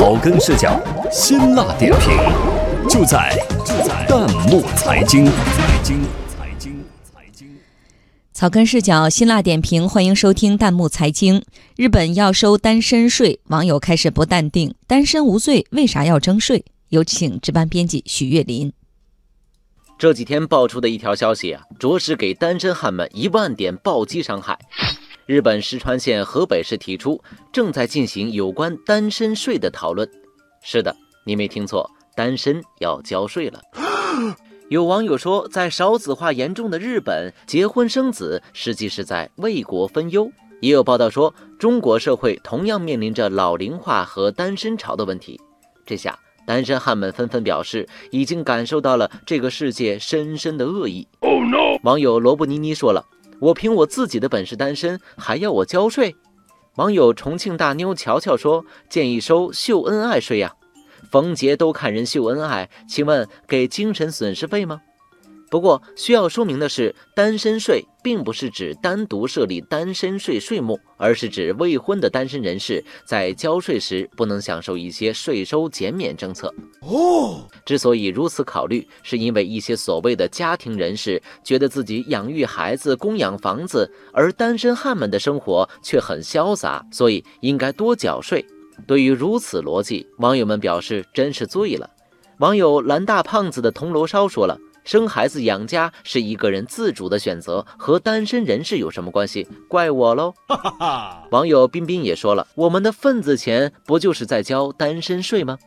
草根视角，辛辣点评，就在就在弹幕财经。财经财经财经。草根视角，辛辣点评，欢迎收听弹幕财经。日本要收单身税，网友开始不淡定：单身无罪，为啥要征税？有请值班编辑许月林。这几天爆出的一条消息啊，着实给单身汉们一万点暴击伤害。日本石川县河北市提出正在进行有关单身税的讨论。是的，你没听错，单身要交税了。有网友说，在少子化严重的日本，结婚生子实际是在为国分忧。也有报道说，中国社会同样面临着老龄化和单身潮的问题。这下，单身汉们纷纷表示，已经感受到了这个世界深深的恶意。网友罗布尼尼说了。我凭我自己的本事单身，还要我交税？网友重庆大妞乔乔说：“建议收秀恩爱税呀，逢节都看人秀恩爱，请问给精神损失费吗？”不过需要说明的是，单身税并不是指单独设立单身税税目，而是指未婚的单身人士在交税时不能享受一些税收减免政策。哦，之所以如此考虑，是因为一些所谓的家庭人士觉得自己养育孩子、供养房子，而单身汉们的生活却很潇洒，所以应该多缴税。对于如此逻辑，网友们表示真是醉了。网友蓝大胖子的铜锣烧说了。生孩子养家是一个人自主的选择，和单身人士有什么关系？怪我喽！网友彬彬也说了，我们的份子钱不就是在交单身税吗？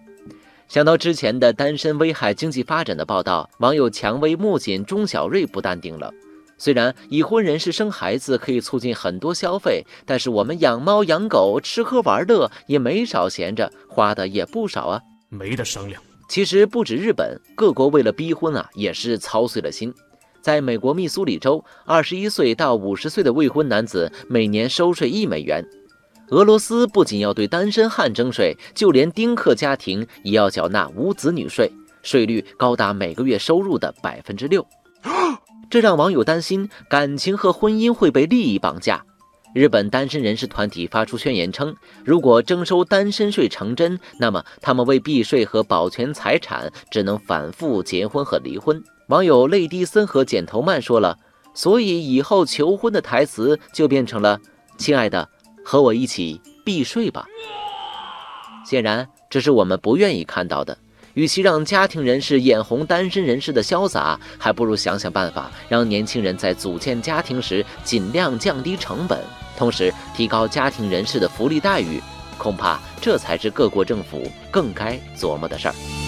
想到之前的单身危害经济发展的报道，网友蔷薇木槿钟小瑞不淡定了。虽然已婚人士生孩子可以促进很多消费，但是我们养猫养狗、吃喝玩乐也没少闲着，花的也不少啊，没得商量。其实不止日本，各国为了逼婚啊，也是操碎了心。在美国密苏里州，二十一岁到五十岁的未婚男子每年收税一美元。俄罗斯不仅要对单身汉征税，就连丁克家庭也要缴纳无子女税，税率高达每个月收入的百分之六。这让网友担心，感情和婚姻会被利益绑架。日本单身人士团体发出宣言称，如果征收单身税成真，那么他们为避税和保全财产，只能反复结婚和离婚。网友泪滴森和剪头曼说了，所以以后求婚的台词就变成了“亲爱的，和我一起避税吧”。显然，这是我们不愿意看到的。与其让家庭人士眼红单身人士的潇洒，还不如想想办法，让年轻人在组建家庭时尽量降低成本。同时提高家庭人士的福利待遇，恐怕这才是各国政府更该琢磨的事儿。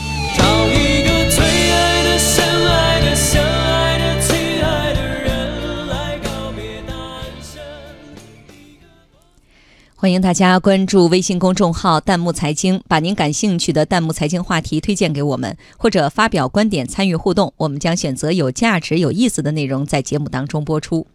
欢迎大家关注微信公众号“弹幕财经”，把您感兴趣的弹幕财经话题推荐给我们，或者发表观点参与互动，我们将选择有价值、有意思的内容在节目当中播出。